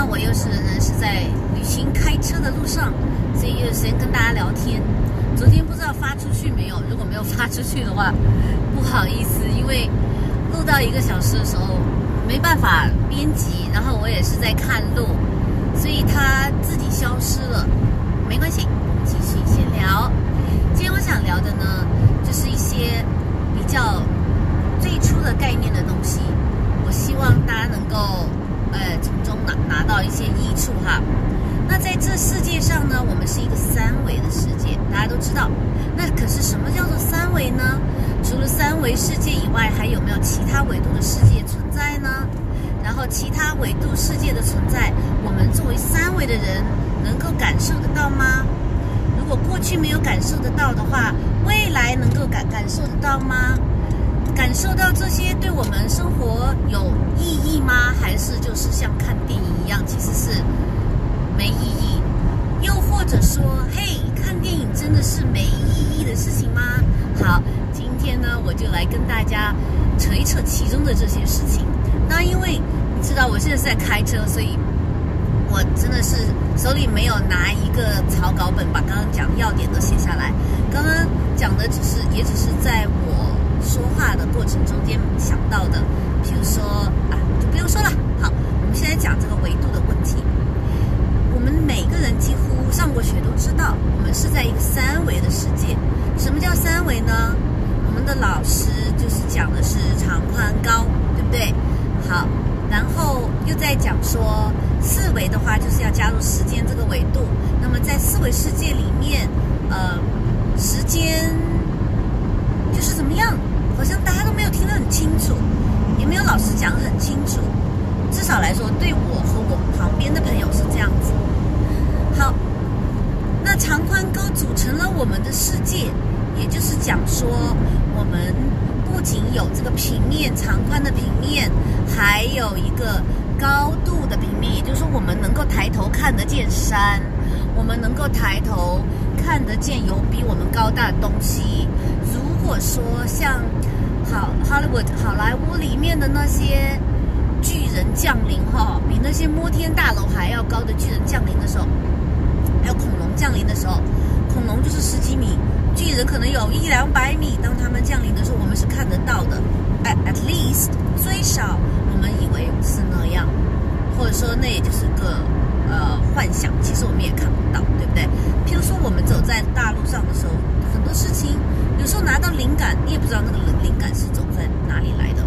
那，我又是人是在旅行开车的路上，所以有时间跟大家聊天。昨天不知道发出去没有，如果没有发出去的话，不好意思，因为录到一个小时的时候没办法编辑，然后我也是在看路，所以它自己消失了。没关系，继续闲聊。今天我想聊的呢，就是一些比较最初的概念的东西，我希望大家能够。呃，从中拿拿到一些益处哈。那在这世界上呢，我们是一个三维的世界，大家都知道。那可是什么叫做三维呢？除了三维世界以外，还有没有其他维度的世界存在呢？然后其他维度世界的存在，我们作为三维的人能够感受得到吗？如果过去没有感受得到的话，未来能够感感受得到吗？感受到这些对我们生活有意义吗？还是就是像看电影一样，其实是没意义？又或者说，嘿，看电影真的是没意义的事情吗？好，今天呢，我就来跟大家扯一扯其中的这些事情。那因为你知道我现在是在开车，所以我真的是手里没有拿一个草稿本，把刚刚讲的要点都写下来。刚刚讲的只是，也只是在。说话的过程中间想到的，譬如说啊，就不用说了。好，我们现在讲这个维度的问题。我们每个人几乎上过学都知道，我们是在一个三维的世界。什么叫三维呢？我们的老师就是讲的是长宽高，对不对？好，然后又在讲说四维的话，就是要加入时间这个维度。那么在四维世界里面，呃，时间就是怎么样？好像大家都没有听得很清楚，也没有老师讲很清楚。至少来说，对我和我旁边的朋友是这样子。好，那长宽高组成了我们的世界，也就是讲说，我们不仅有这个平面长宽的平面，还有一个高度的平面，也就是说，我们能够抬头看得见山，我们能够抬头看得见有比我们高大的东西。如果说像好，Hollywood 好莱坞里面的那些巨人降临哈，比那些摩天大楼还要高的巨人降临的时候，还有恐龙降临的时候，恐龙就是十几米，巨人可能有一两百米。当他们降临的时候，我们是看得到的。At at least 最少我们以为是那样，或者说那也就是个呃幻想，其实我们也看不到，对不对？譬如说我们走在大路上的时候，很多事情。有时候拿到灵感，你也不知道那个灵感是走在哪里来的。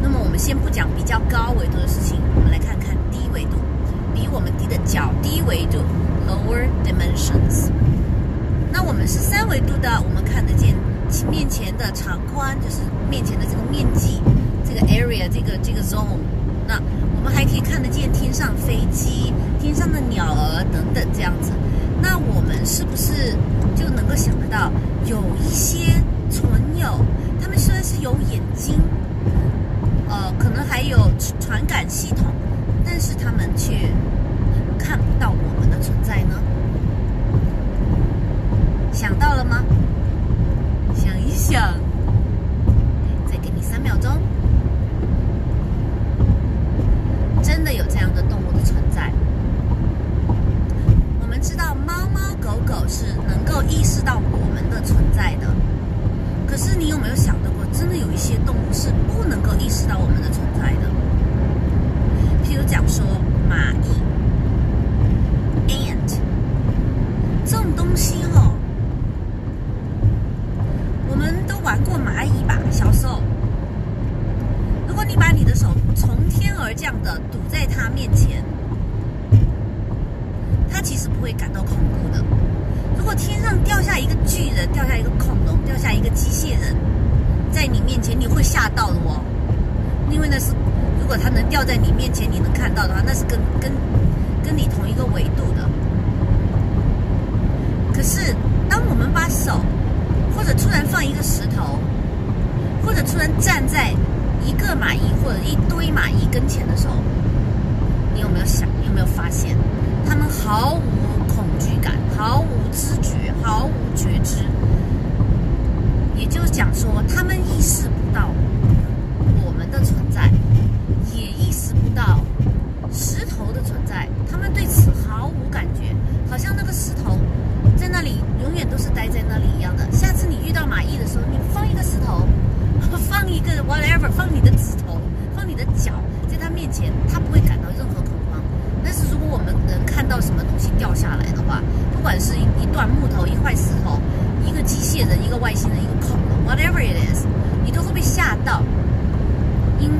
那么我们先不讲比较高维度的事情，我们来看看低维度，比我们低的较低维度 （lower dimensions）。那我们是三维度的，我们看得见面前的长宽，就是面前的这个面积，这个 area，这个这个 zone。那我们还可以看得见天上飞机、天上的鸟儿等等这样子。那我们是不是就能够想得到？有一些存有，他们虽然是有眼睛，呃，可能还有传感系统，但是他们却看不到我们的存在呢？想到了吗？想一想，再给你三秒钟。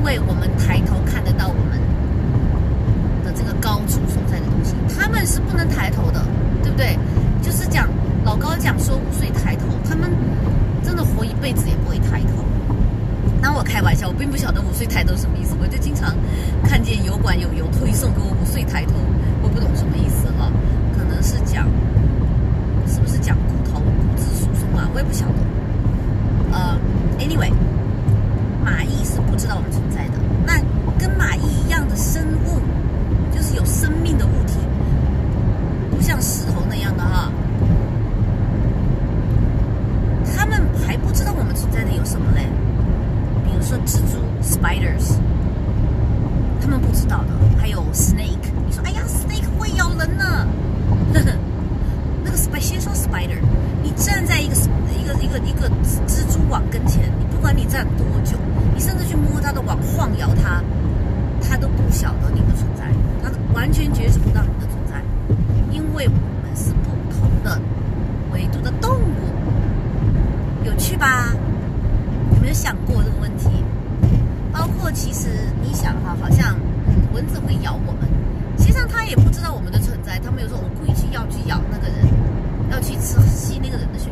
因为我们抬头看得到我们的这个高处所在的东西，他们是不能抬头的，对不对？就是讲老高讲说五岁抬头，他们真的活一辈子也不会抬头。那我开玩笑，我并不晓得五岁抬头什么意思，我就经常看见油管有有推送给我五岁抬头，我不懂什么意思哈，可能是讲是不是讲骨头骨质疏松啊，我也不晓得。呃，anyway，马毅是不知道。跟蚂蚁一样的生物，就是有生命的物体，不像石头那样的哈。他们还不知道我们存在的有什么嘞？比如说蜘蛛 （spiders），他们不知道的。还有 snake，你说哎呀，snake 会咬人呢。呵 呵那个 sp 先说 spider，你站在一个一个一个一个蜘蛛网跟前，你不管你站多久，你甚至去摸它的网晃摇它，晓得你的存在，它完全觉知不到你的存在，因为我们是不同的维度的动物，有趣吧？有没有想过这个问题？包括其实你想哈，好像蚊子会咬我们，实际上它也不知道我们的存在，它没有说我们故意去要去咬那个人，要去吃吸那个人的血，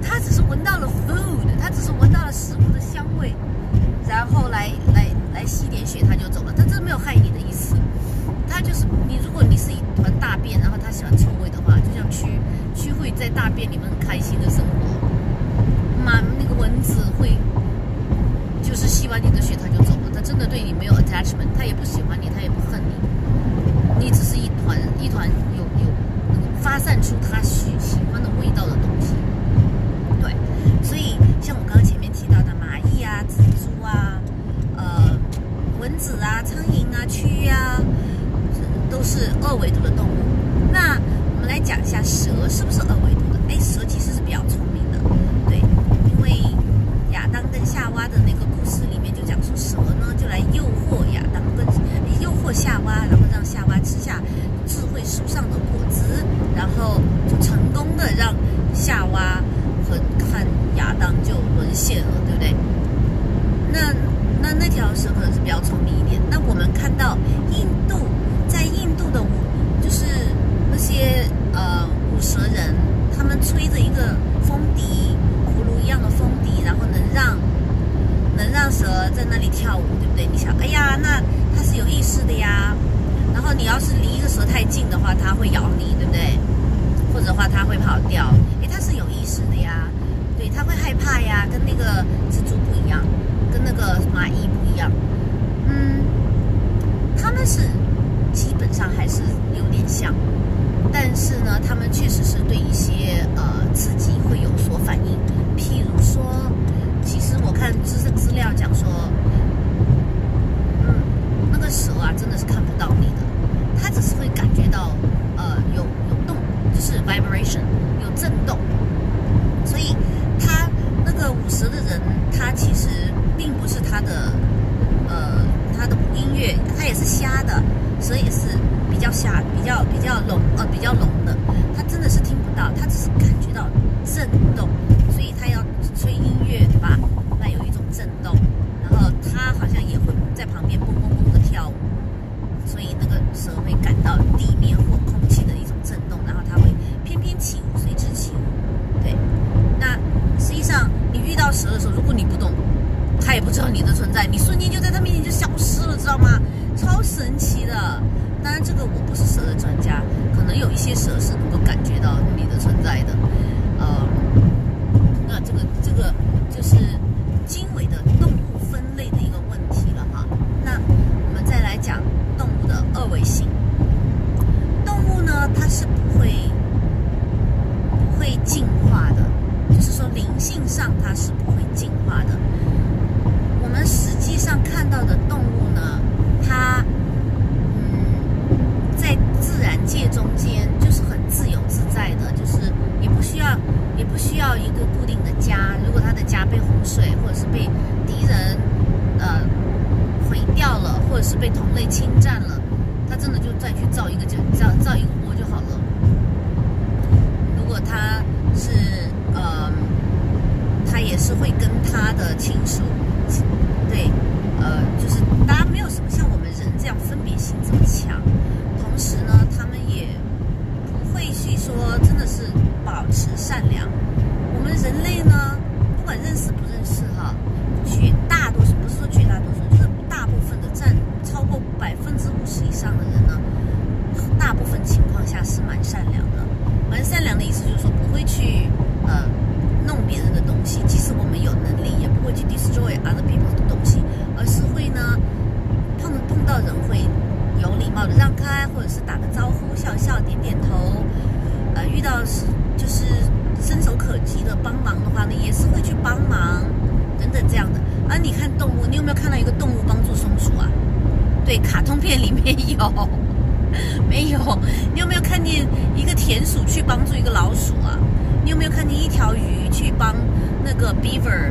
它只是闻到了 food，它只是闻到了食物的香味，然后来来来吸点血，它就走了，没有害你的意思。他就是你，如果你是一团大便，然后他喜欢臭味的话，就像蛆，蛆会在大便里面很开心的生活。妈，那个蚊子会，就是吸完你的血它就走了，它真的对你没有 attachment，它也不喜欢你，它也不恨你，你只是一团一团有有那个发散出它喜喜欢的味道的东西。对，所以像我刚刚前面提到的蚂蚁啊、蜘蛛啊、呃子啊、苍蝇啊、蛆啊，都是二维度的动物。那我们来讲一下蛇是不是二维度的？哎，蛇其实是比较聪明的，对，因为亚当跟夏娃的那个故事里面就讲说，蛇呢就来诱惑亚当跟诱惑夏娃，然后让夏娃吃下智慧树上的果子，然后就成功的让夏娃和看亚当就沦陷了，对不对？那那那条蛇可能是比较聪明一点。那我们看到印度在印度的舞，就是那些呃舞蛇人，他们吹着一个风笛，葫芦一样的风笛，然后能让能让蛇在那里跳舞，对不对？你想，哎呀，那它是有意识的呀。然后你要是离一个蛇太近的话，它会咬你，对不对？或者话它会跑掉，诶，它是有意识的呀。对，它会害怕呀，跟那个。个蚂蚁不一样，嗯，他们是基本上还是有点像，但是呢，他们确实是对一些呃刺激会有所反应。譬如说，其实我看资资料讲说，嗯，那个蛇啊，真的是看不到你的，它只是会感觉到呃有有动，就是 vibration 有震动，所以它那个舞蛇的人，他其实。并不是他的，呃，他的音乐，他也是瞎的，所以是比较瞎，比较比较聋，呃，比较聋的。他真的是听不到，他只是感觉到震动，笑笑、点点头。呃，遇到是就是伸手可及的帮忙的话呢，也是会去帮忙等等这样的。而你看动物，你有没有看到一个动物帮助松鼠啊？对，卡通片里面有。没有，你有没有看见一个田鼠去帮助一个老鼠啊？你有没有看见一条鱼去帮那个 beaver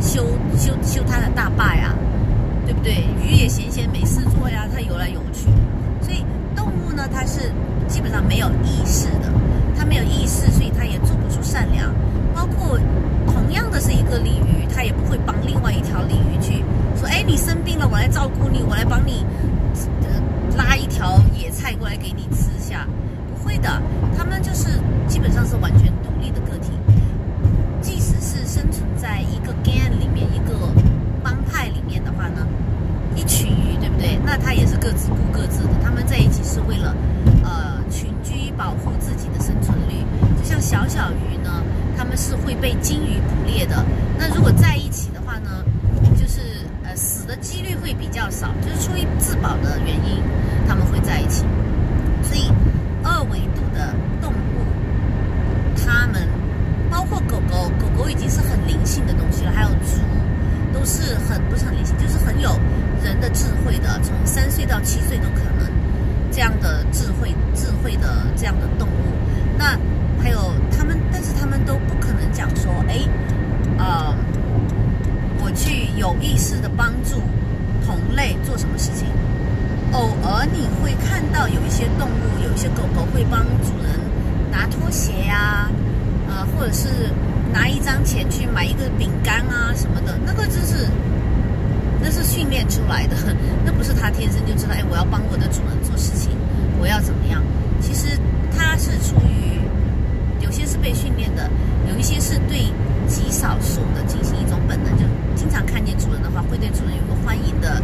修修修它的大坝呀？对不对？鱼也闲闲没事做呀，它游来游去。所以动物呢，它是基本上没有意识的，他没有意识，所以他也做不出善良。包括同样的是一个鲤鱼，他也不会帮另外一条鲤鱼去说：“哎，你生病了，我来照顾你，我来帮你。”拉一条野菜过来给你吃下，不会的，他们就是基本上是完全独立的个体。即使是生存在一个 gang 里面、一个帮派里面的话呢，一群鱼，对不对？那他也是各自顾各自的。他们在一起是为了呃，保护自己的生存率。就像小小鱼呢，他们是会被鲸鱼捕猎的。那如果在一起的话呢，就是呃死的几率会比较少，就是出于自保的原因。他们会在一起，所以二维度的动物，它们包括狗狗，狗狗已经是很灵性的东西了，还有猪，都是很不是很灵性，就是很有人的智慧的，从三岁到七岁都可能这样的智慧智慧的这样的动物。那还有他们，但是他们都不可能讲说，哎，呃，我去有意识的帮助同类做什么事情。偶尔你会看到有一些动物，有一些狗狗会帮主人拿拖鞋呀，呃，或者是拿一张钱去买一个饼干啊什么的，那个就是那是训练出来的，那不是他天生就知道，哎，我要帮我的主人事情，我要怎么样？其实他是出于有些是被训练的，有一些是对极少数的进行一种本能，就经常看见主人的话，会对主人有个欢迎的。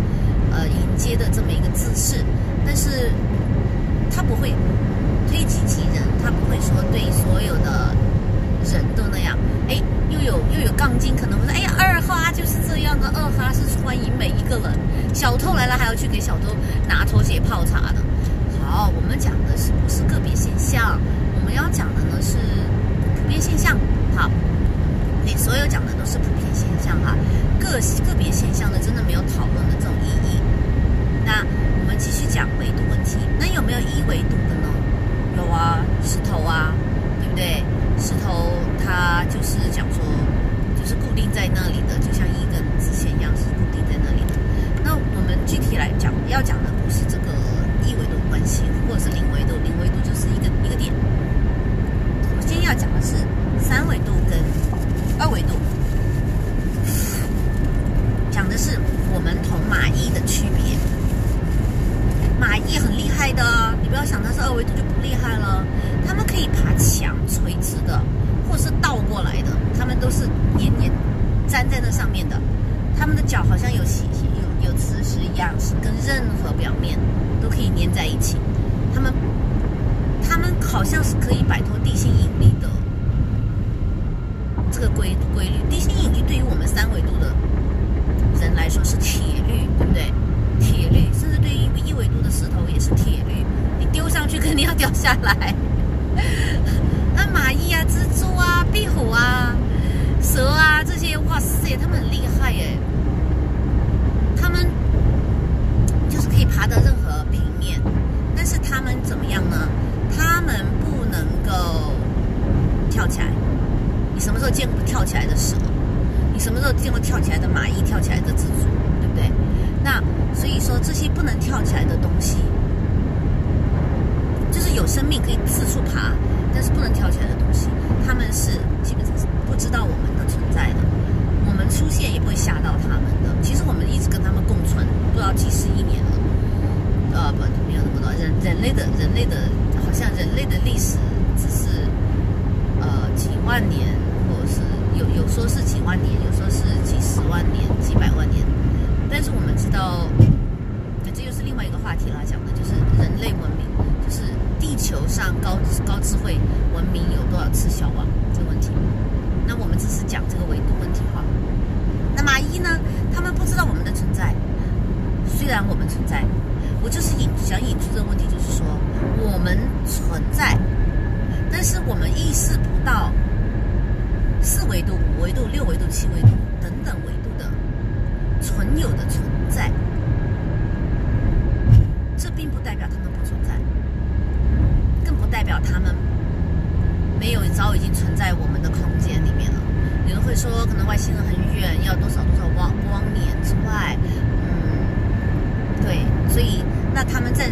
呃，迎接的这么一个姿势，但是他不会推己及人，他不会说对所有的人都那样。哎，又有又有杠精，可能会说，哎呀，二哈就是这样的，二哈是欢迎每一个人，小偷来了还要去给小偷拿拖鞋泡茶的。好，我们讲的是不是个别现象？我们要讲的呢是普遍现象。好。你所有讲的都是普遍现象哈，个个别现象的真的没有讨论的这种意义。那我们继续讲维度问题，那有没有一维度的呢？有啊，石头啊，对不对？石头它就是讲说，就是固定在那里的，就像一根直线一样是固定在那里的。那我们具体来讲，要讲的不是这个一维度的关系，或者是零维度，零维度就是一个一个点。我今天要讲的是三维度跟。二维度讲的是我们同蚂蚁的区别。蚂蚁很厉害的，你不要想它是二维度就不厉害了。它们可以爬墙，垂直的，或是倒过来的，它们都是黏黏粘在那上面的。它们的脚好像有吸有有磁石一样，是跟任何表面都可以粘在一起。它们它们好像是可以摆脱地心引力的。这个规规律，地心引力对于我们三维度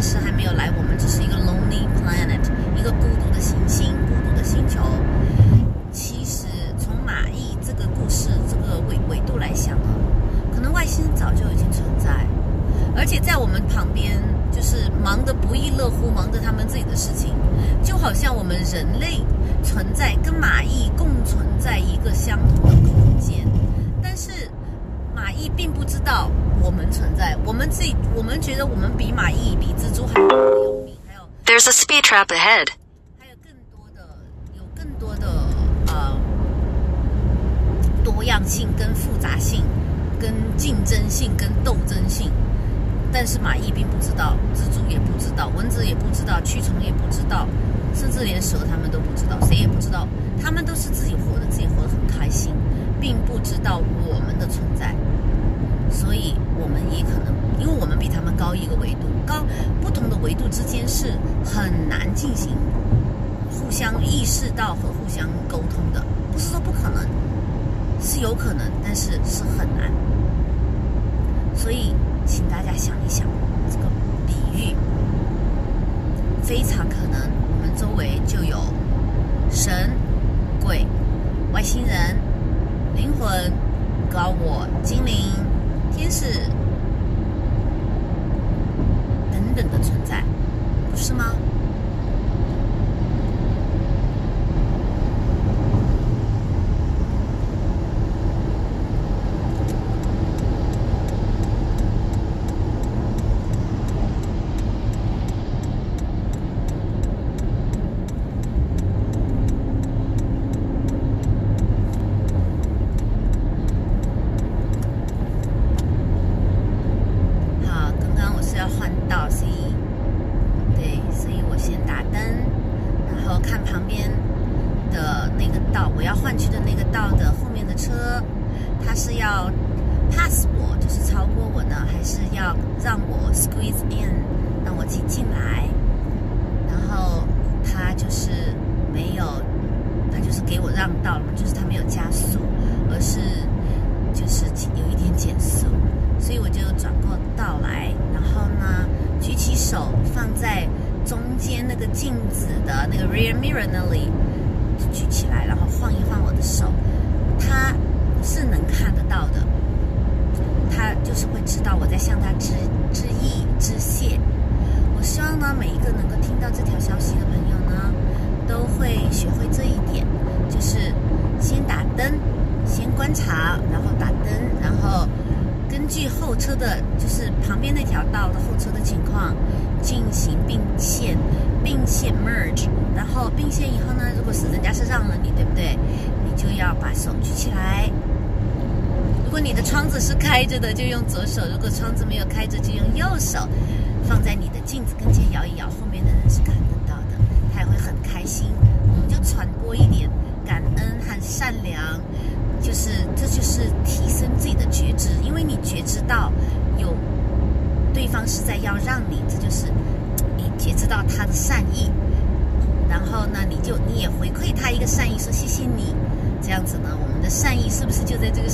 是还没有来，我们只是一个 lonely planet，一个孤独的行星，孤独的星球。其实从马蚁这个故事这个维维度来想啊，可能外星人早就已经存在，而且在我们旁边就是忙得不亦乐乎，忙着他们自己的事情，就好像我们人类存在跟蚂蚁共存在一个相同的空间。蚁并不知道我们存在，我们自己我们觉得我们比蚂蚁、比蜘蛛还有名，还有 There's a speed trap ahead。还有更多的有更多的呃多样性、跟复杂性、跟竞争性、跟斗争性。但是蚂蚁并不知道，蜘蛛也不知道，蚊子也不知道，蛆虫也不知道，甚至连蛇他们都不知道，谁也不知道，他们都是自己活的，自己活得很开心，并不知道我们的存在。所以我们也可能因为我们比他们高一个维度高不同的维度之间是很难进行互相意识到和互相沟通的不是说不可能是有可能但是是很难。所以请大家想一想这个比喻非常可能我们周围就有神鬼外星人灵魂高我精灵。天使等等的存在，不是吗？就在这个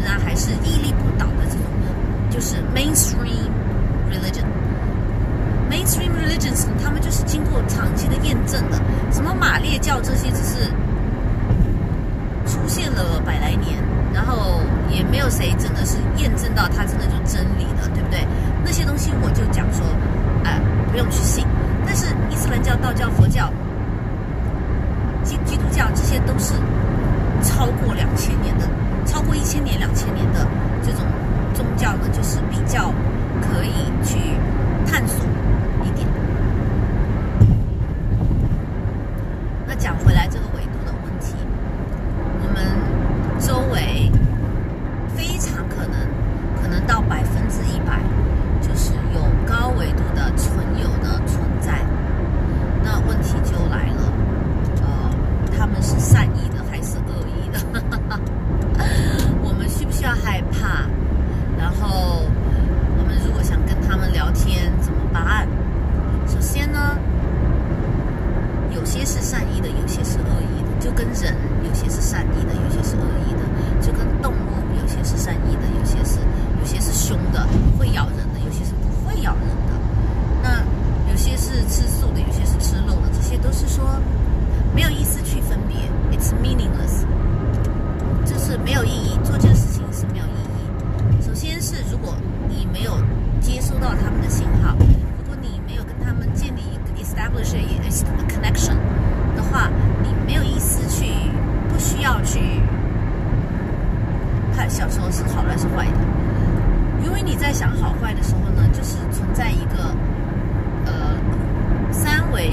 仍然还是屹立不倒的这种，就是 mainstream religion。mainstream religions，他们就是经过长期的验证的。什么马列教这些只是出现了百来年，然后也没有谁真的是验证到它真的就真理的，对不对？那些东西我就讲说，哎，不用去信。但是伊斯兰教、道教、佛教、基基督教这些都是超过两千年的。超过一千年两千年的这种宗教呢就是比较可以去探索一点。那讲回来这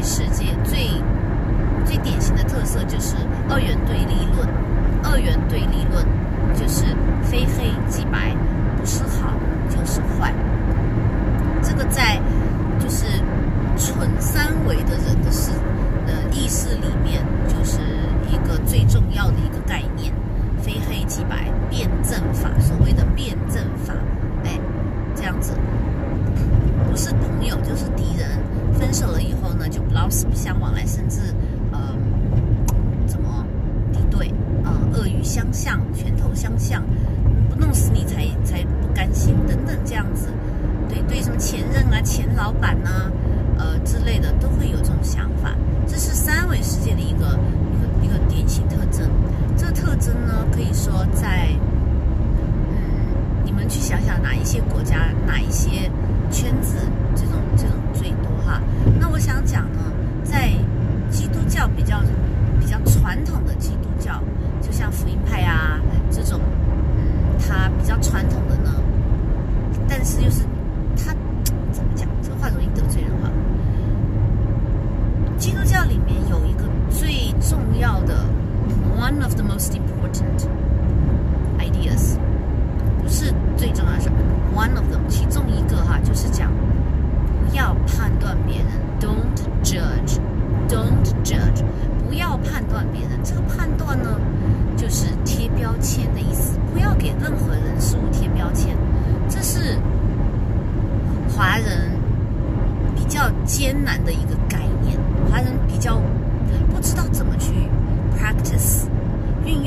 世界最最典型的特色就是二元对立论。二元对立论就是非黑即白不是好就是坏。死不相往来，甚至，呃，怎么敌对啊？恶语相向，拳头相向，不弄死你才才不甘心等等这样子。对对，什么前任啊，前老板。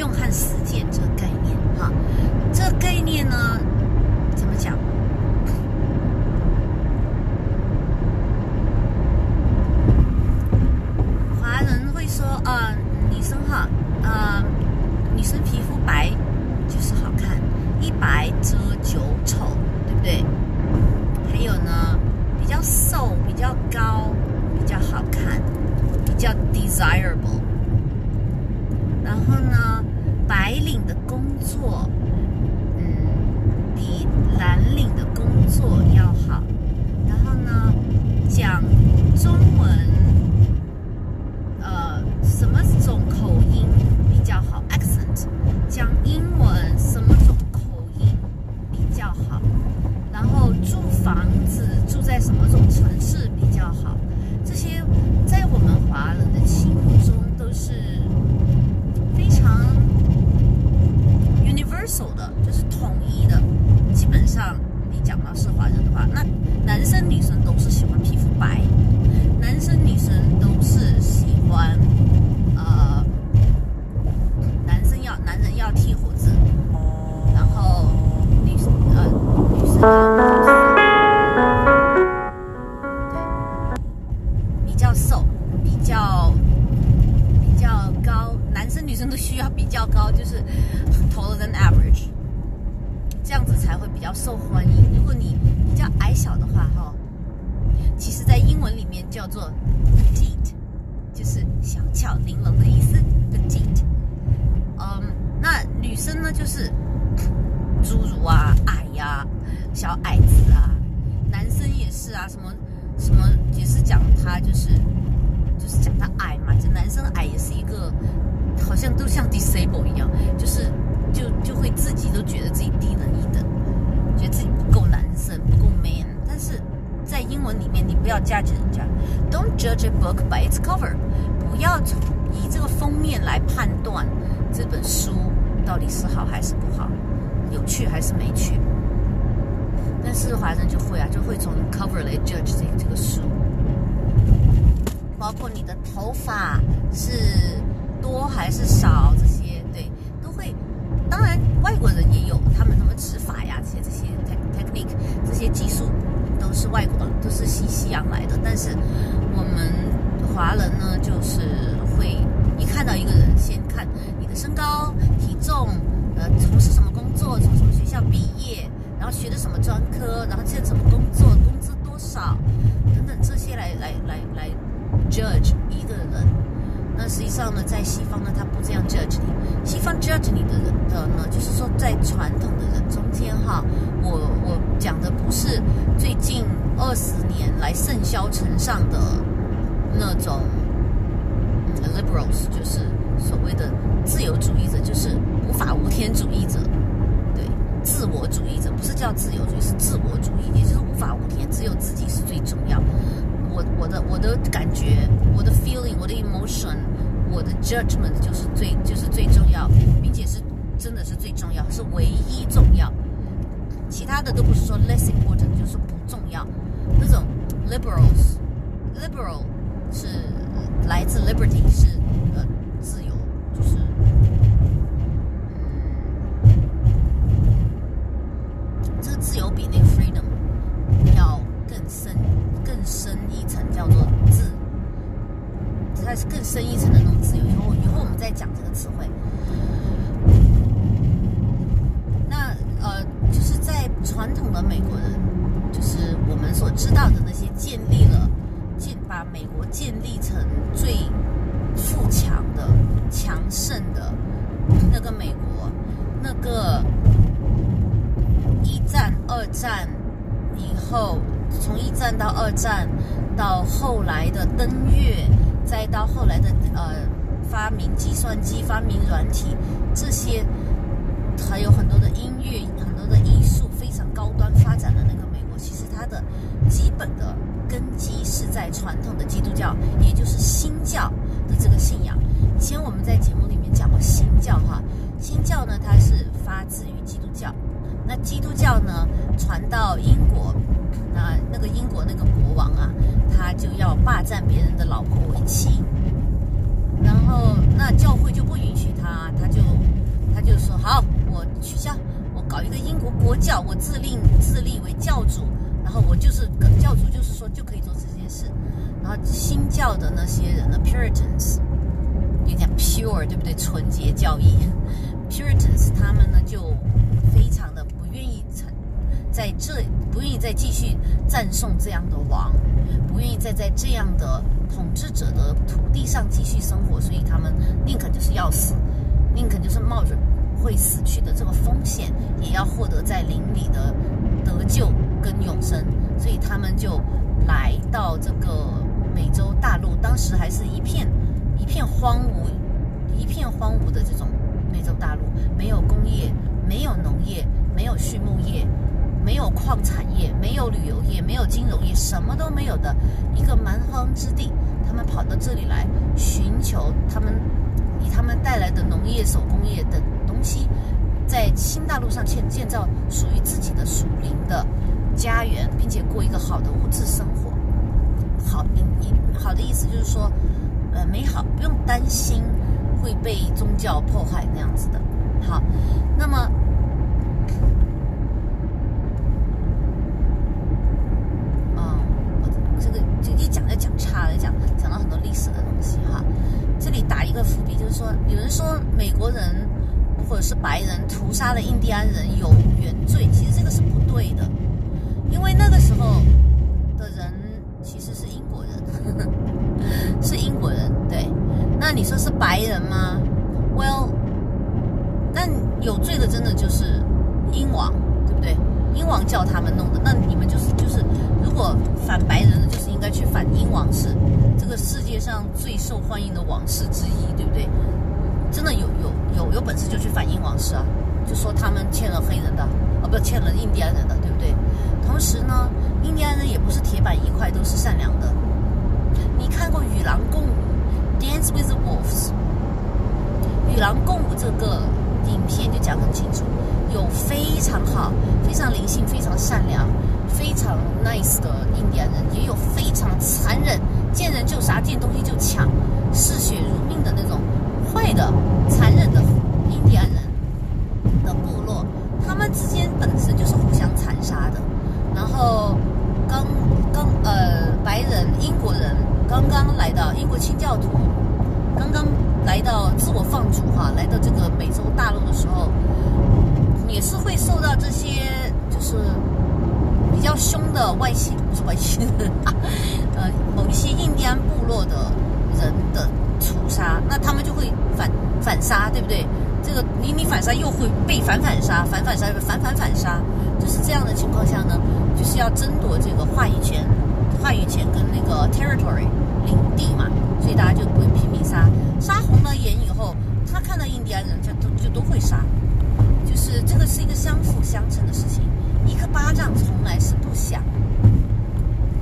用和死小矮子啊。男生也是啊，什么什么也是讲他就是就是讲他矮嘛。这男生矮也是一个，好像都像 disable 一样，就是就就会自己都觉得自己低人一等。觉得自己不够男生，不够 man，但是在英文里面，你不要 judge 人家，Don't judge a book by its cover，不要从以这个封面来判断这本书到底是好还是不好，有趣还是没趣。但是华人就会啊，就会从 cover 来 judge 这这个书，包括你的头发是多还是少这些，对，都会。当然，外国人也有他们什么指法呀，这些这些 technique 这些技术都是外国的都是西西洋来的。但是我们华人呢，就是会一看到一个人，先看你的身高、体重，呃，从事什么工作，从什么学校毕业，然后学的什么专科，然后现在怎么工作，工资多少，等等这些来来来来 judge 一个人。那实际上呢，在西方呢，他不这样 judge 你。西方 judge 你的人的呢，就是说在传统的人中间哈，我我讲的不是最近二十年来盛嚣尘上的那种 liberals，就是所谓的自由主义者，就是无法无天主义者，自我主义者不是叫自由主义，是自我主义，也就是无法无天，只有自己是最重要。我我的我的感觉，我的 feeling，我的 emotion，我的 judgment 就是最就是最重要，并且是真的是最重要，是唯一重要。其他的都不是说 less important，就是不重要。那种 liberals，liberal 是来自 liberty，是会死去的这个风险，也要获得在灵里的得救跟永生，所以他们就来到这个美洲大陆，当时还是一片。一片荒芜，一片荒芜的这种美洲大陆，没有工业，没有农业，没有畜牧业，没有矿产业，没有旅游业，没有金融业，什么都没有的一个蛮荒之地。他们跑到这里来寻求他们以他们带来的农业、手工业等东西，在新大陆上建建造属于自己的属灵的家园，并且过一个好的物质生活。好，你你好的意思就是说。呃，美好，不用担心会被宗教破坏那样子的。好，那么，啊，这个就一讲就讲差了，讲讲到很多历史的东西哈。这里打一个伏笔，就是说，有人说美国人或者是白人屠杀了印第安人有原罪，其实这个是不对的，因为那个时候的人其实是英国人。是英国人，对。那你说是白人吗？Well，那有罪的真的就是英王，对不对？英王叫他们弄的。那你们就是就是，如果反白人的，就是应该去反英王室，这个世界上最受欢迎的王室之一，对不对？真的有有有有本事就去反映王室啊，就说他们欠了黑人的，啊不，欠了印第安人的，对不对？同时呢，印第安人也不是铁板一块，都是善良的。你看过《与狼共舞》（Dance with Wolves）？《与狼共舞》这个影片就讲很清楚，有非常好、非常灵性、非常善良、非常 nice 的印第安人，也有非常残忍、见人就杀、见东西就抢、嗜血如命的那种坏的、残忍的印第安人的部落。他们之间本身就是互相残杀的，然后刚刚呃，白人、英国人。刚刚来到英国清教徒，刚刚来到自我放逐哈，来到这个美洲大陆的时候，也是会受到这些就是比较凶的外星不是外星人，呃，某一些印第安部落的人的屠杀，那他们就会反反杀，对不对？这个你你反杀又会被反反杀，反反杀反反反杀，就是这样的情况下呢，就是要争夺这个话语权。话语权跟那个 territory 领地嘛，所以大家就会拼命杀，杀红了眼以后，他看到印第安人就都就都会杀，就是这个是一个相辅相成的事情，一个巴掌从来是不响。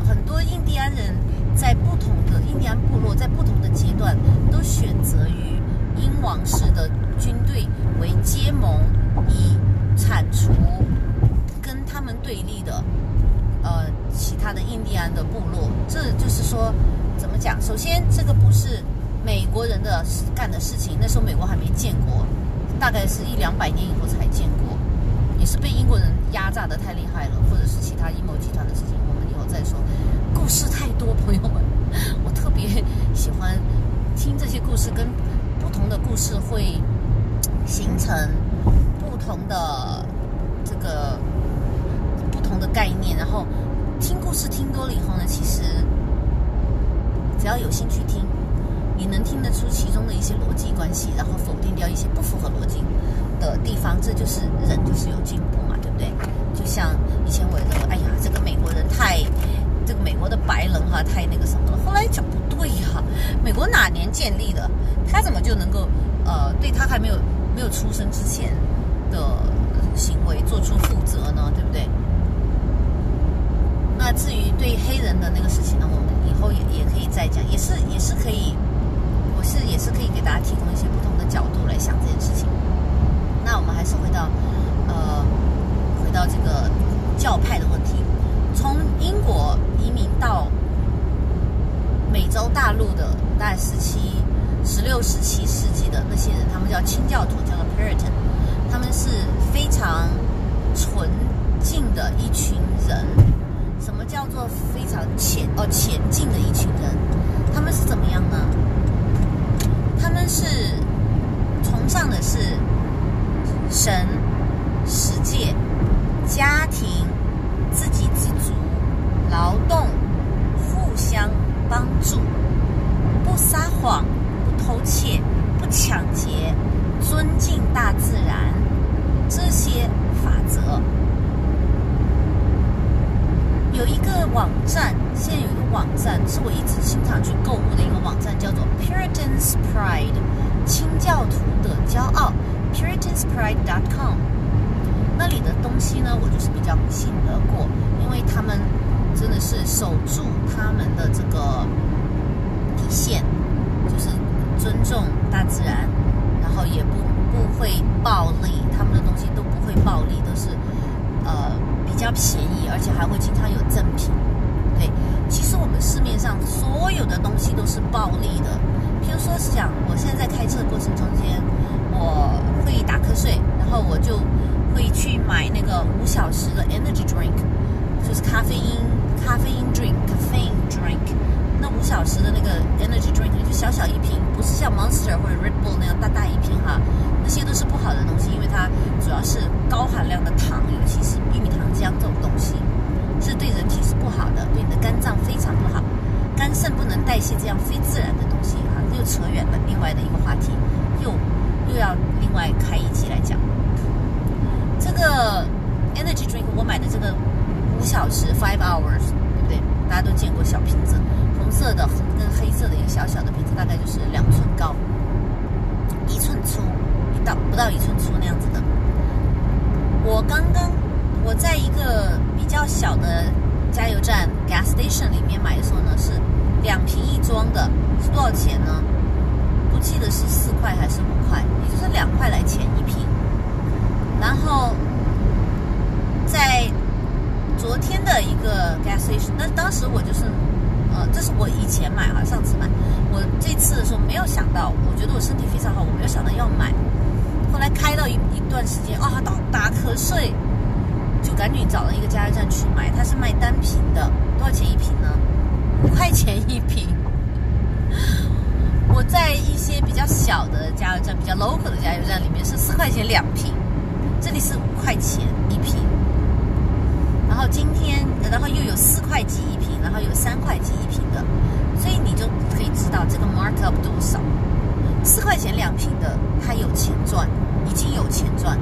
很多印第安人在不同的印第安部落，在不同的阶段，都选择与英王室的军队为结盟，以铲除跟他们对立的。呃，其他的印第安的部落，这就是说，怎么讲？首先，这个不是美国人的干的事情，那时候美国还没建国，大概是一两百年以后才建国，也是被英国人压榨的太厉害了，或者是其他阴谋集团的事情，我们以后再说。故事太多，朋友们，我特别喜欢听这些故事，跟不同的故事会形成不同的这个。不同的概念，然后听故事听多了以后呢，其实只要有心去听，你能听得出其中的一些逻辑关系，然后否定掉一些不符合逻辑的地方，这就是人就是有进步嘛，对不对？就像以前我认为，哎呀，这个美国人太，这个美国的白人哈太那个什么了，后来讲不对呀，美国哪年建立的？他怎么就能够呃对他还没有没有出生之前的行为做出负责呢？对不对？那至于对黑人的那个事情呢，我们以后也也可以再讲，也是也是可以，我是也是可以给大家提供一些不同的角度来想这件事情。那我们还是回到呃回到这个教派的问题，从英国移民到美洲大陆的大概十七、十六、十七世纪的那些人，他们叫清教徒，叫做 Puritan，他们是非常纯净的一群人。什么叫做非常前哦前进的一群人？他们是怎么样呢？他们是崇尚的是神、世界、家庭、自给自足、劳动、互相帮助、不撒谎、不偷窃、不抢劫、尊敬大自然这些法则。有一个网站，现在有一个网站是我一直经常去购物的一个网站，叫做 Puritan's Pride，清教徒的骄傲，PuritansPride.com。那里的东西呢，我就是比较信得过，因为他们真的是守住他们的这个底线，就是尊重大自然，然后也不不会暴力，他们的东西都不会暴力，都是呃。比较便宜，而且还会经常有赠品。对，其实我们市面上所有的东西都是暴利的。譬如说，想我现在在开车的过程中间，我会打瞌睡，然后我就会去买那个五小时的 energy drink，就是咖啡因咖啡因 drink，caffeine drink。那五小时的那个 energy drink 就小小一瓶，不是像 Monster 或者 Red Bull 那样大大一瓶哈。那些都是不好的东西，因为它主要是高含量的糖，尤其是玉米糖浆这种东西，是对人体是不好的，对你的肝脏非常不好。肝肾不能代谢这样非自然的东西哈，又扯远了。另外的一个话题，又又要另外开一集来讲。这个 energy drink 我买的这个五小时 five hours，对不对？大家都见过小瓶子。红色的跟黑色的一个小小的瓶子，大概就是两寸高，一寸粗，一到不到一寸粗那样子的。我刚刚我在一个比较小的加油站 gas station 里面买的时候呢，是两瓶一装的，是多少钱呢？不记得是四块还是五块，也就是两块来钱一瓶。然后在昨天的一个 gas station，那当时我就是。呃，这是我以前买啊，上次买，我这次的时候没有想到，我觉得我身体非常好，我没有想到要买。后来开到一一段时间啊，打打瞌睡，就赶紧找了一个加油站去买，它是卖单瓶的，多少钱一瓶呢？五块钱一瓶。我在一些比较小的加油站、比较 local 的加油站里面是四块钱两瓶，这里是五块钱一瓶。然后今天，然后又有四块几一瓶，然后有三块几一瓶的，所以你就可以知道这个 markup 多少。四块钱两瓶的，他有钱赚，已经有钱赚。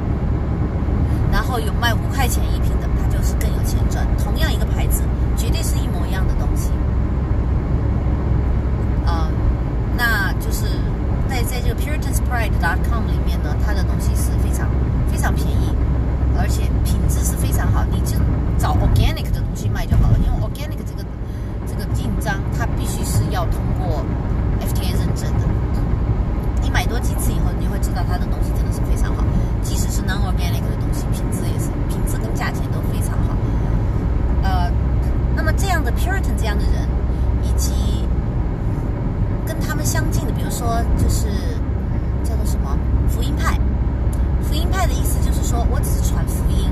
然后有卖五块钱一瓶的，它就是更有钱赚。同样一个牌子，绝对是一模一样的东西。啊，那就是在在这个 PuritansPride.com 里面呢，它的东西是非常非常便宜。而且品质是非常好，你就找 organic 的东西卖就好了。因为 organic 这个这个印章，它必须是要通过 FDA 认证的。你买多几次以后，你会知道它的东西真的是非常好。即使是 non-organic 的东西，品质也是品质跟价钱都非常好。呃，那么这样的 Puritan 这样的人，以及跟他们相近的，比如说就是叫做什么福音派。福音派的意思就是说，我只是传福音，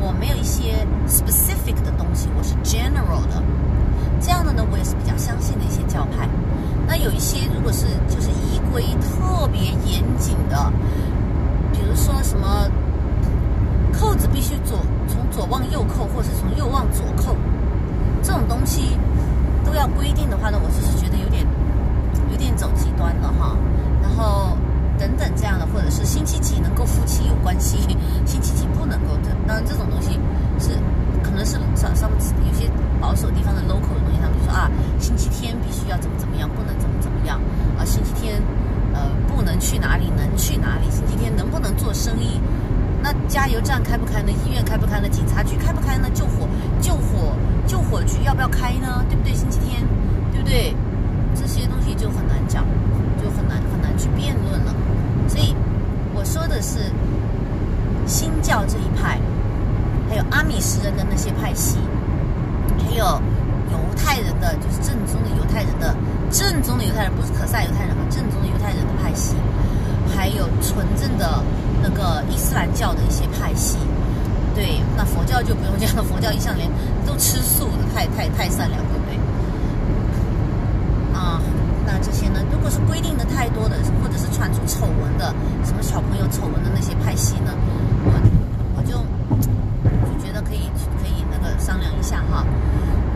我没有一些 specific 的东西，我是 general 的。这样的呢，我也是比较相信的一些教派。那有一些如果是就是仪规特别严谨的，比如说什么扣子必须左从左往右扣，或者从右往左扣，这种东西都要规定的话呢，我就是觉得有点有点走极端了哈。然后。等等这样的，或者是星期几能够夫妻有关系，星期几不能够。这当然这种东西是可能是上上有些保守地方的 local 的东西，他们就说啊，星期天必须要怎么怎么样，不能怎么怎么样啊，星期天能去哪里？能去哪里？星期天能不能做生意？那加油站开不开呢？医院开不开呢？警察局开不开呢？救火救火救火局要不要开呢？对不对？星期天，对不对？这些东西就很难讲，就很难很难去辩论了。所以是新教这一派，还有阿米什人的那些派系，还有犹太人的，就是正宗的犹太人的正宗的犹太人，不是可萨犹太人啊，正宗的犹太人的派系，还有纯正的。那个伊斯兰教的一些派系，对，那佛教就不用讲了，佛教一向连都吃素的，太太太善良，了不对？啊，那这些呢？如果是规定的太多的，或者是传出丑闻的，什么小朋友丑闻的那些派系呢？我我就就觉得可以可以那个商量一下哈。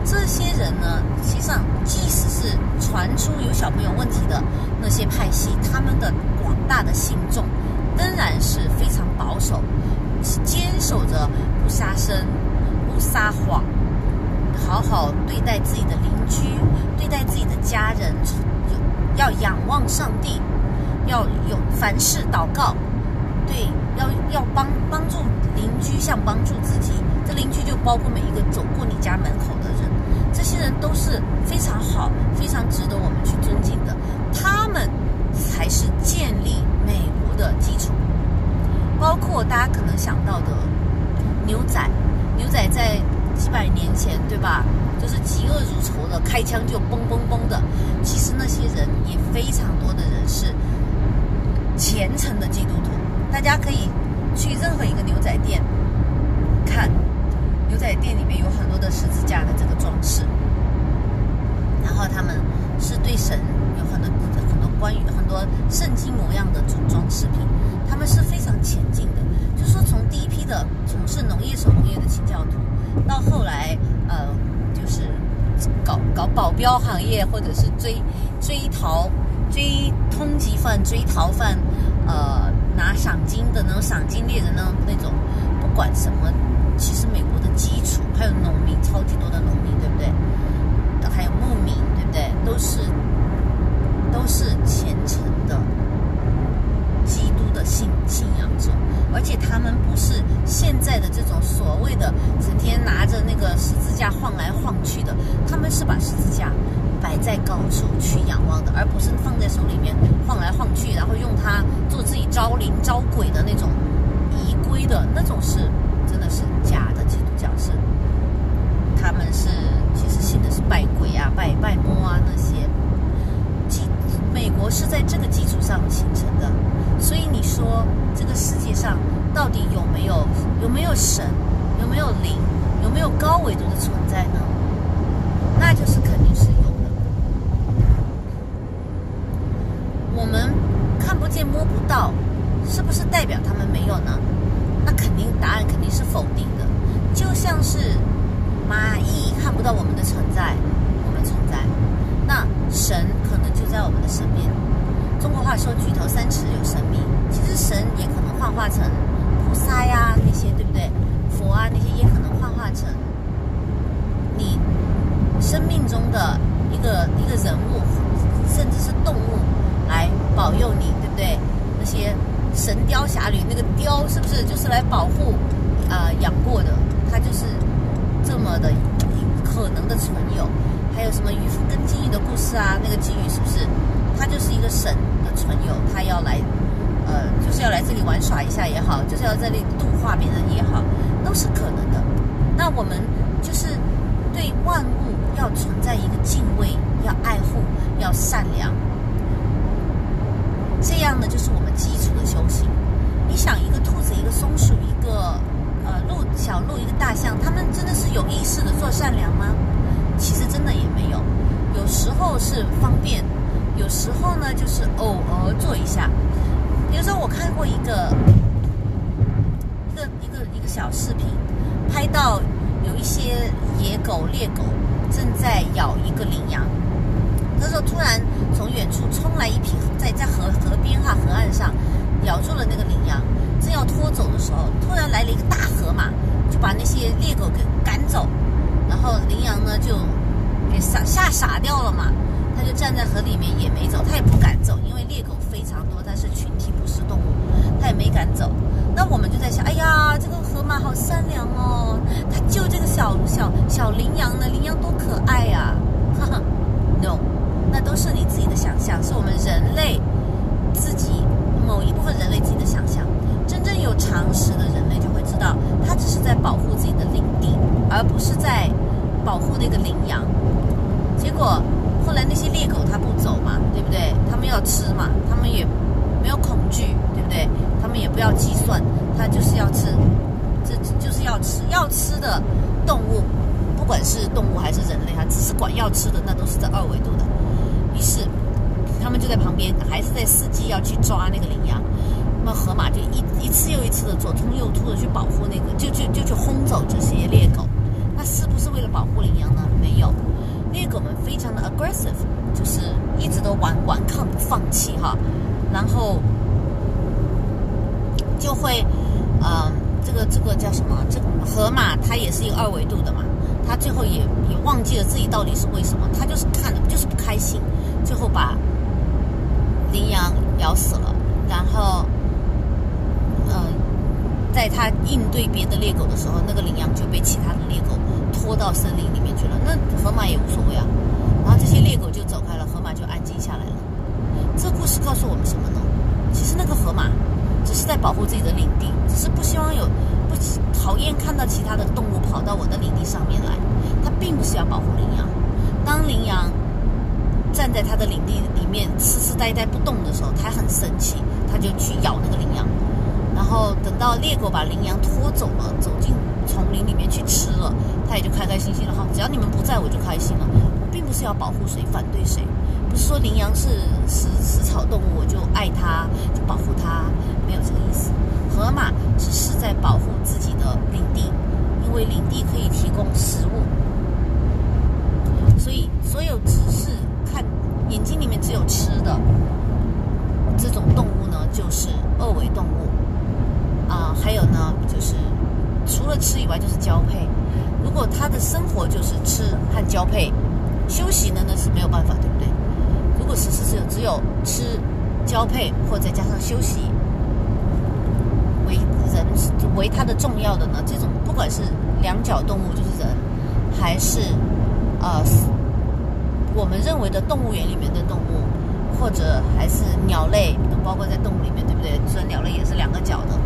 这些人呢，实际上即使是传出有小朋友问题的那些派系，他们的广大的信众。仍然是非常保守，坚守着不杀生、不撒谎，好好对待自己的邻居，对待自己的家人，要仰望上帝，要有凡事祷告，对，要要帮帮助邻居，像帮助自己。这邻居就包括每一个走过你家门口的人，这些人都是非常好、非常值得我们去尊敬的。他们才是建立美国。的基础，包括大家可能想到的牛仔，牛仔在几百年前，对吧？就是嫉恶如仇的，开枪就嘣嘣嘣的。其实那些人也非常多的人是虔诚的基督徒。大家可以去任何一个牛仔店看，牛仔店里面有很多的十字架的这个装饰，然后他们是对神有很多很多。关于很多圣经模样的组装饰品，他们是非常前进的。就是说，从第一批的从事农业手工业的清教徒，到后来呃，就是搞搞保镖行业，或者是追追逃、追通缉犯、追逃犯，呃，拿赏金的那种赏金猎人呢，那种不管什么，其实美国的基础还有农民，超级多的农民，对不对？还有牧民，对不对？都是。都是虔诚的的信信仰者，而且他们不是现在的这种所谓的整天拿着那个十字架晃来晃去的，他们是把十字架摆在高处去仰望的，而不是放在手里面晃来晃去，然后用它做自己招灵招鬼的那种仪规的那种是真的是假的基督教是，他们是其实信的是拜鬼啊、拜拜摸啊那些。美国是在这个基础上形成的，所以你说这个世界上到底有没有有没有神，有没有灵，有没有高维度的存在呢？那就是肯定是有的。我们看不见摸不到，是不是代表他们没有呢？那肯定答案肯定是否定的。就像是蚂蚁看不到我们的存在，我们存在。那神可能就在我们的身边。中国话说“举头三尺有神明”，其实神也可能幻化成菩萨呀，那些对不对？佛啊，那些也可能幻化成你生命中的一个一个人物，甚至是动物来保佑你，对不对？那些《神雕侠侣》那个雕是不是就是来保护啊杨过的？他就是这么的可能的存有。还有什么渔夫跟金鱼的故事啊？那个金鱼是不是，他就是一个神的存有，他要来，呃，就是要来这里玩耍一下也好，就是要在这里度化别人也好，都是可能的。那我们就是对万物要存在一个敬畏，要爱护，要善良，这样呢，就是我们基础的修行。你想，一个兔子，一个松鼠，一个呃鹿小鹿，一个大象，他们真的是有意识的做善良吗？其实真的也没有，有时候是方便，有时候呢就是偶尔做一下。比如说我看过一个一个一个一个小视频，拍到有一些野狗猎狗正在咬一个羚羊，那时候突然从远处冲来一匹在在河河边哈河岸上咬住了那个羚羊，正要拖走的时候，突然来了一个大河马，就把那些猎狗给赶走。然后羚羊呢就给傻吓傻掉了嘛，它就站在河里面也没走，它也不敢走，因为猎狗非常多，它是群他，也没敢走。那我们就在想，哎呀，这个河马好善良哦，它救这个小小小羚羊呢，羚羊多可爱呀！哈 哈，no，那都是你自己的想象，是我们人类自己某一部分人类自己的想象。真正有常识的人类就会知道，它只是在保护自己的领地，而不是在保护那个羚羊。结果后来那些猎狗它不走嘛，对不对？它们要吃嘛，它们也没有恐惧，对不对？它们也不要计算，它就是要吃，这就是要吃，要吃的动物，不管是动物还是人类，它只是管要吃的，那都是在二维度的。于是他们就在旁边，还是在伺机要去抓那个羚羊。那么河马就一一次又一次的左冲右突的去保护那个，就就就去轰走这些猎狗。那是不是为了保护羚羊呢？没有，猎狗们非常的 aggressive，就是一直都顽顽抗不放弃哈，然后就会，嗯，这个这个叫什么？这河马它也是一个二维度的嘛，它最后也也忘记了自己到底是为什么，它就是看就是不开心，最后把羚羊咬死了，然后。嗯在它应对别的猎狗的时候，那个羚羊就被其他的猎狗拖到森林里面去了。那河马也无所谓啊。然后这些猎狗就走开了，河马就安静下来了。这故事告诉我们什么呢？其实那个河马只是在保护自己的领地，只是不希望有不讨厌看到其他的动物跑到我的领地上面来。它并不是要保护羚羊。当羚羊站在它的领地里面痴痴呆呆不动的时候，它很生气，它就去咬那个羚羊。然后等到猎狗把羚羊拖走了，走进丛林里面去吃了，它也就开开心心了哈。只要你们不在我就开心了。我并不是要保护谁，反对谁，不是说羚羊是食食草动物我就爱它，就保护它，没有这个意思。河马只是在保护自己的领地，因为领地可以提供食物，所以所有只是看眼睛里面只有吃的这种动物呢，就是二维动物。啊，还有呢，就是除了吃以外，就是交配。如果它的生活就是吃和交配，休息呢，那是没有办法，对不对？如果是是是只有吃、交配，或再加上休息为它的重要的呢，这种不管是两脚动物，就是人，还是呃我们认为的动物园里面的动物，或者还是鸟类，都包括在动物里面，对不对？虽然鸟类也是两个脚的。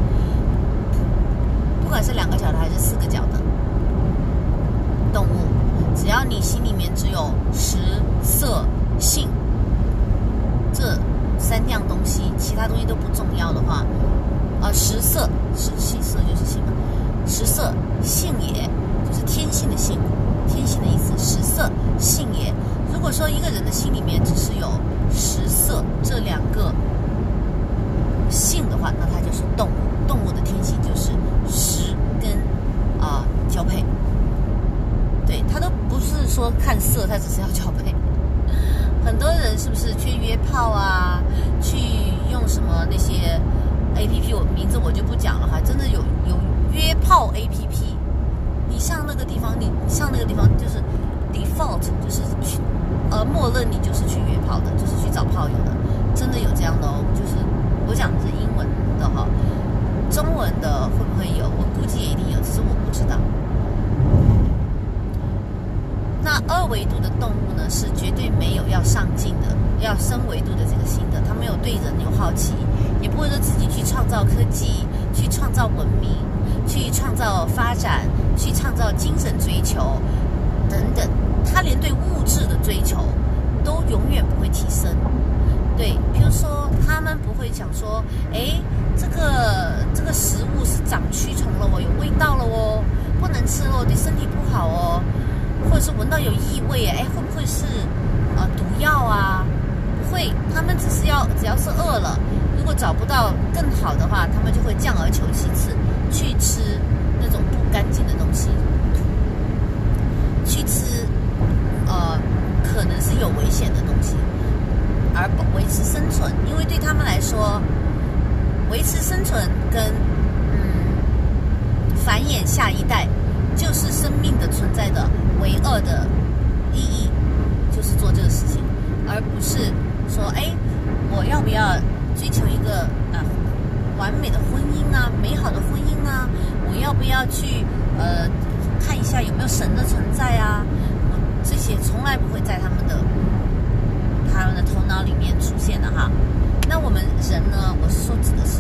不管是两个脚的还是四个脚的动物，只要你心里面只有食色性这三样东西，其他东西都不重要的话，食色食性色就是性嘛，食色性也就是天性的性，天性的意思，食色性也。如果说一个人的心里面只是有食色这两个性的话，那他就是动物。动物的天性就是食跟啊交配，对他都不是说看色，他只是要交配。很多人是不是去约炮啊？去用什么那些 A P P？我名字我就不讲了哈。真的有有约炮 A P P，你上那个地方，你上那个地方就是 default，就是去呃默认你就是去约炮的，就是去找炮友的。真的有这样的哦，就是我讲的是英文的哈。中文的会不会有？我估计也一定有，只是我不知道。那二维度的动物呢，是绝对没有要上进的，要升维度的这个心的。它没有对人有好奇，也不会说自己去创造科技、去创造文明、去创造发展、去创造精神追求等等。它连对物质的追求都永远不会提升。对，比如说他们不会想说，哎。这个这个食物是长蛆虫了哦，有味道了哦，不能吃哦，对身体不好哦，或者是闻到有异味哎，会不会是呃毒药啊？不会，他们只是要只要是饿了，如果找不到更好的话，他们就会降而求其次去吃那种不干净的东西，去吃呃可能是有危险的东西，而维持生存，因为对他们来说。维持生存跟嗯繁衍下一代，就是生命的存在的唯二的意义，就是做这个事情。而不是说，哎，我要不要追求一个啊完美的婚姻啊，美好的婚姻啊？我要不要去呃看一下有没有神的存在啊？这些从来不会在他们的他们的头脑里面出现的哈。那我们人呢？我是说指的是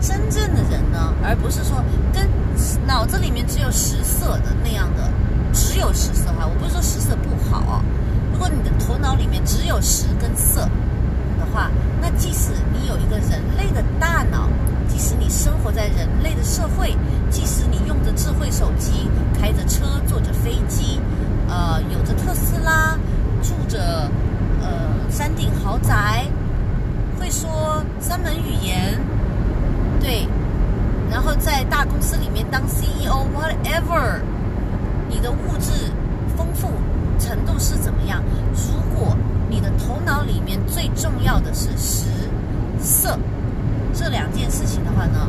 真正的人呢，而不是说跟脑子里面只有食色的那样的，只有食色哈。我不是说食色不好，如果你的头脑里面只有食跟色话，那即使你有一个人类的大脑，即使你生活在人类的社会，即使你用着智慧手机，开着车，坐着飞机，呃，有着特斯拉，住着呃山顶豪宅。会说三门语言，对，然后在大公司里面当 CEO，whatever，你的物质丰富程度是怎么样？如果你的头脑里面最重要的是食色这两件事情的话呢，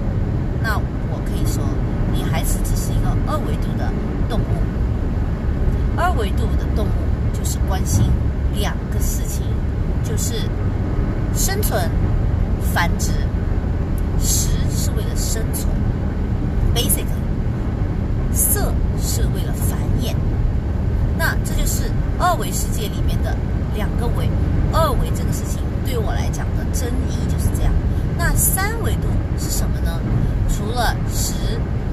那我可以说你还是只是一个二维度的动物。二维度的动物就是关心两个事情，就是。生存、繁殖，食是为了生存，basic。色是为了繁衍。那这就是二维世界里面的两个维。二维这个事情对我来讲的真意就是这样。那三维度是什么呢？除了食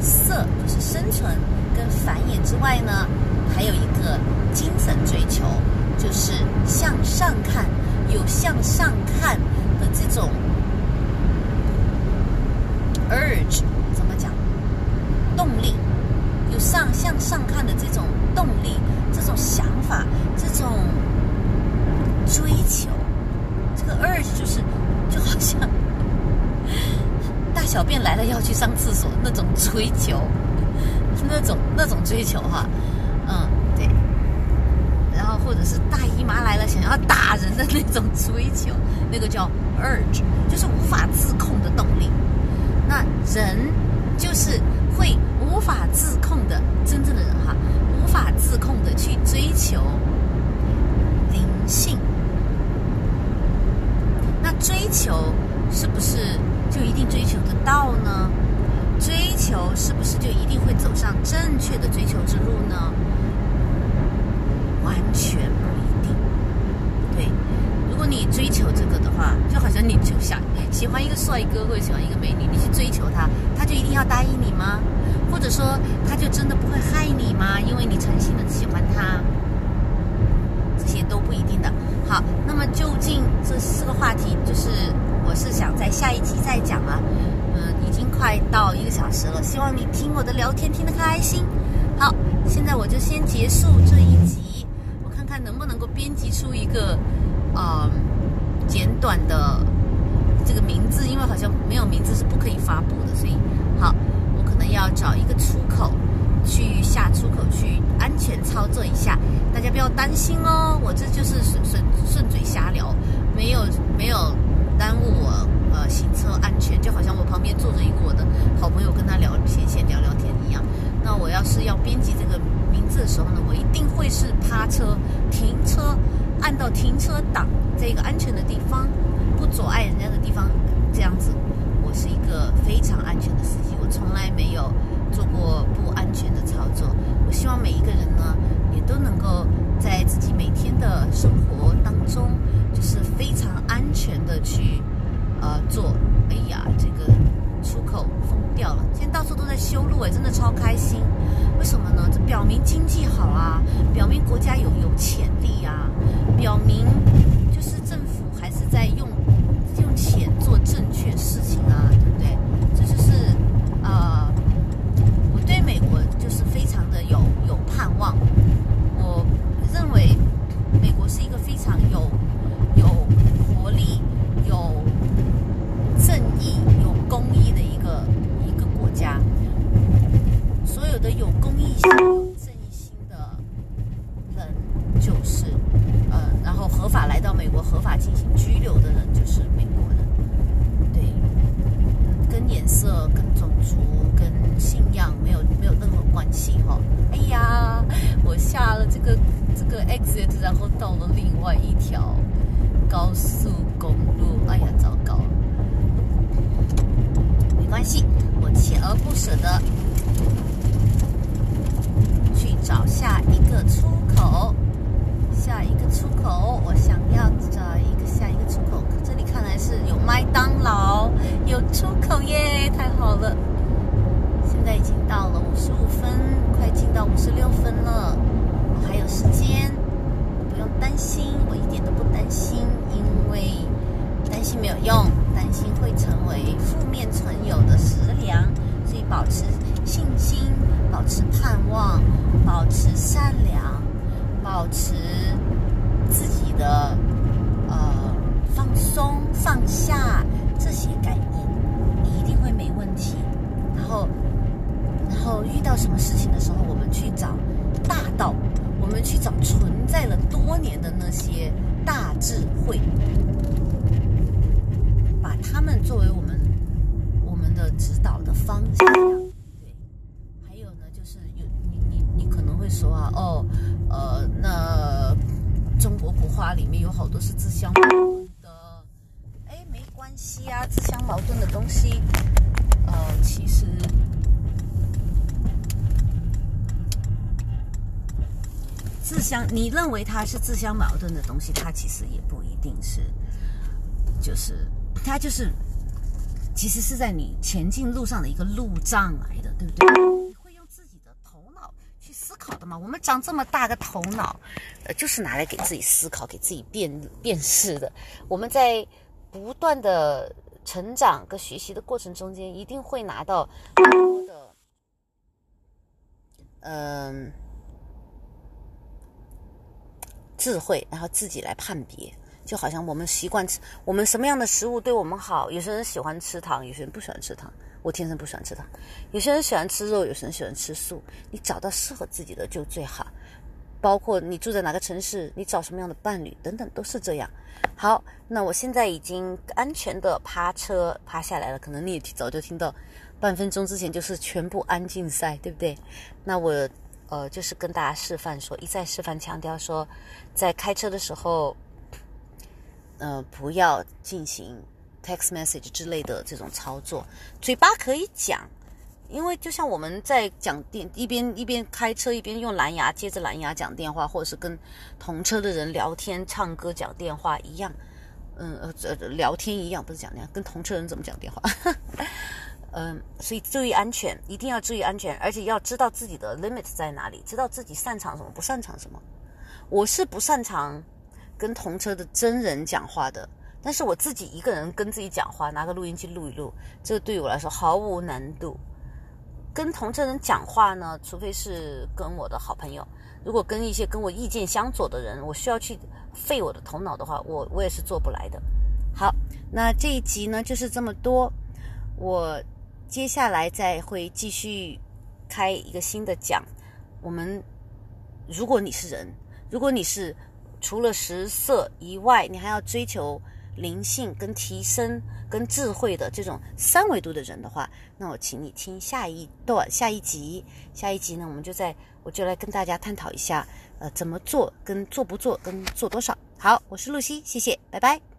色就是生存跟繁衍之外呢，还有一个精神追求，就是向上看。有向上看的这种 urge，怎么讲？动力，有上向上看的这种动力，这种想法，这种追求。这个 urge 就是就好像大小便来了要去上厕所那种追求，那种那种追求哈，嗯对，然后。或者是大姨妈来了想要打人的那种追求，那个叫 urge，就是无法自控的动力。那人就是会无法自控的真正的人，无法自控的去追求灵性。那追求是不是就一定追求得到呢？追求是不是就一定会走上正确的追求之路呢？完全不一定。对，如果你追求这个的话，就好像你就想喜欢一个帅哥或者喜欢一个美女，你去追求他，他就一定要答应你吗？或者说他就真的不会害你吗？因为你诚心的喜欢他，这些都不一定的。好，那么究竟这四个话题，就是我是想在下一集再讲啊。嗯，已经快到一个小时了，希望你听我的聊天听得开心。好，现在我就先结束这一集。我看看能不能够编辑出一个啊简短的这个名字？因为好像没有名字是不可以发布的，所以好，要找一个出口去下出口去安全操作一下，大家不要担心哦。我这就是顺顺顺嘴瞎聊，没有没有耽误我呃行车安全，就好像我旁边坐着一个我的好朋友，跟他聊闲闲聊聊天一样。那我要是要编辑这个。名字的时候呢，我一定会是趴车停车，按到停车档这个安全的地方，不阻碍人家的地方，这样子，非常安全的司机，我从来没有做过不安全的操作。我希望每一个人呢，也都能够在自己每天的生活当中，就是非常安全的去呃做。哎呀，这个。出口封掉了，现在到处都在修路，哎，真的超开心。为什么呢？这表明经济好啊，表明国家有有潜力啊，表明就是政府还是在用关系我锲而不舍的去找下一个出口。下一个出口我想要找一个下一个出口。这里看来是有麦当劳有出口耶太好了。现在已经到了五十五分快进到五十六分了。我还有时间不用担心我一点都不担心因为担心没有用。担心会成为负面存有的食粮，所以保持信心，保持盼望，保持善良，保持自己的呃放松放下这些概念，你一定会没问题。然后，然后遇到什么事情的时候，我们去找大道，我们去找存在了多年的那些大智慧，他们作为我们我们的指导的方向。对，还有呢，就是有你你你可能会说啊，哦，呃，那中国古话里面有好多是自相矛盾的，哎，没关系啊，自相矛盾的东西，呃，其实自相，你认为它是自相矛盾的东西，它其实也不一定是，就是它就是，其实是在你前进路上的一个路障来的，对不对？你会用自己的头脑去思考的嘛？我们长这么大个头脑，呃，就是拿来给自己思考、给自己辨辨识的。我们在不断的成长跟学习的过程中间，一定会拿到很多的，嗯、智慧，然后自己来判别。就好像我们习惯吃，我们什么样的食物对我们好？有些人喜欢吃糖，有些人不喜欢吃糖。我天生不喜欢吃糖。有些人喜欢吃肉，有些人喜欢吃素。你找到适合自己的就最好。包括你住在哪个城市，你找什么样的伴侣等等，都是这样。好，那我现在已经安全的趴车趴下来了，可能你也早就听到，半分钟之前就是全部安静赛，对不对？那我呃就是跟大家示范说，一再示范强调说，在开车的时候，呃不要进行 text message 之类的这种操作，嘴巴可以讲。因为就像我们在讲电，一边一边开车一边用蓝牙接着蓝牙讲电话，或者是跟同车的人聊天、唱歌、讲电话一样，嗯呃呃聊天一样，不是讲那样，跟同车人怎么讲电话？嗯，所以注意安全，一定要注意安全，而且要知道自己的 limit 在哪里，知道自己擅长什么，不擅长什么。我是不擅长跟同车的真人讲话的，但是我自己一个人跟自己讲话，拿个录音机录一录，这个对于我来说毫无难度。跟同车人讲话呢，除非是跟我的好朋友，如果跟一些跟我意见相左的人，我需要去费我的头脑的话，我我也是做不来的。好，那这一集呢就是这么多，我接下来再会继续开一个新的讲。我们如果你是人，如果你是除了食色以外，你还要追求灵性跟提升跟智慧的这种三维度的人的话，那我请你听下一段下一集。下一集呢，我们就在我就来跟大家探讨一下，呃，怎么做跟做不做跟做多少。好，我是露西，谢谢，拜拜。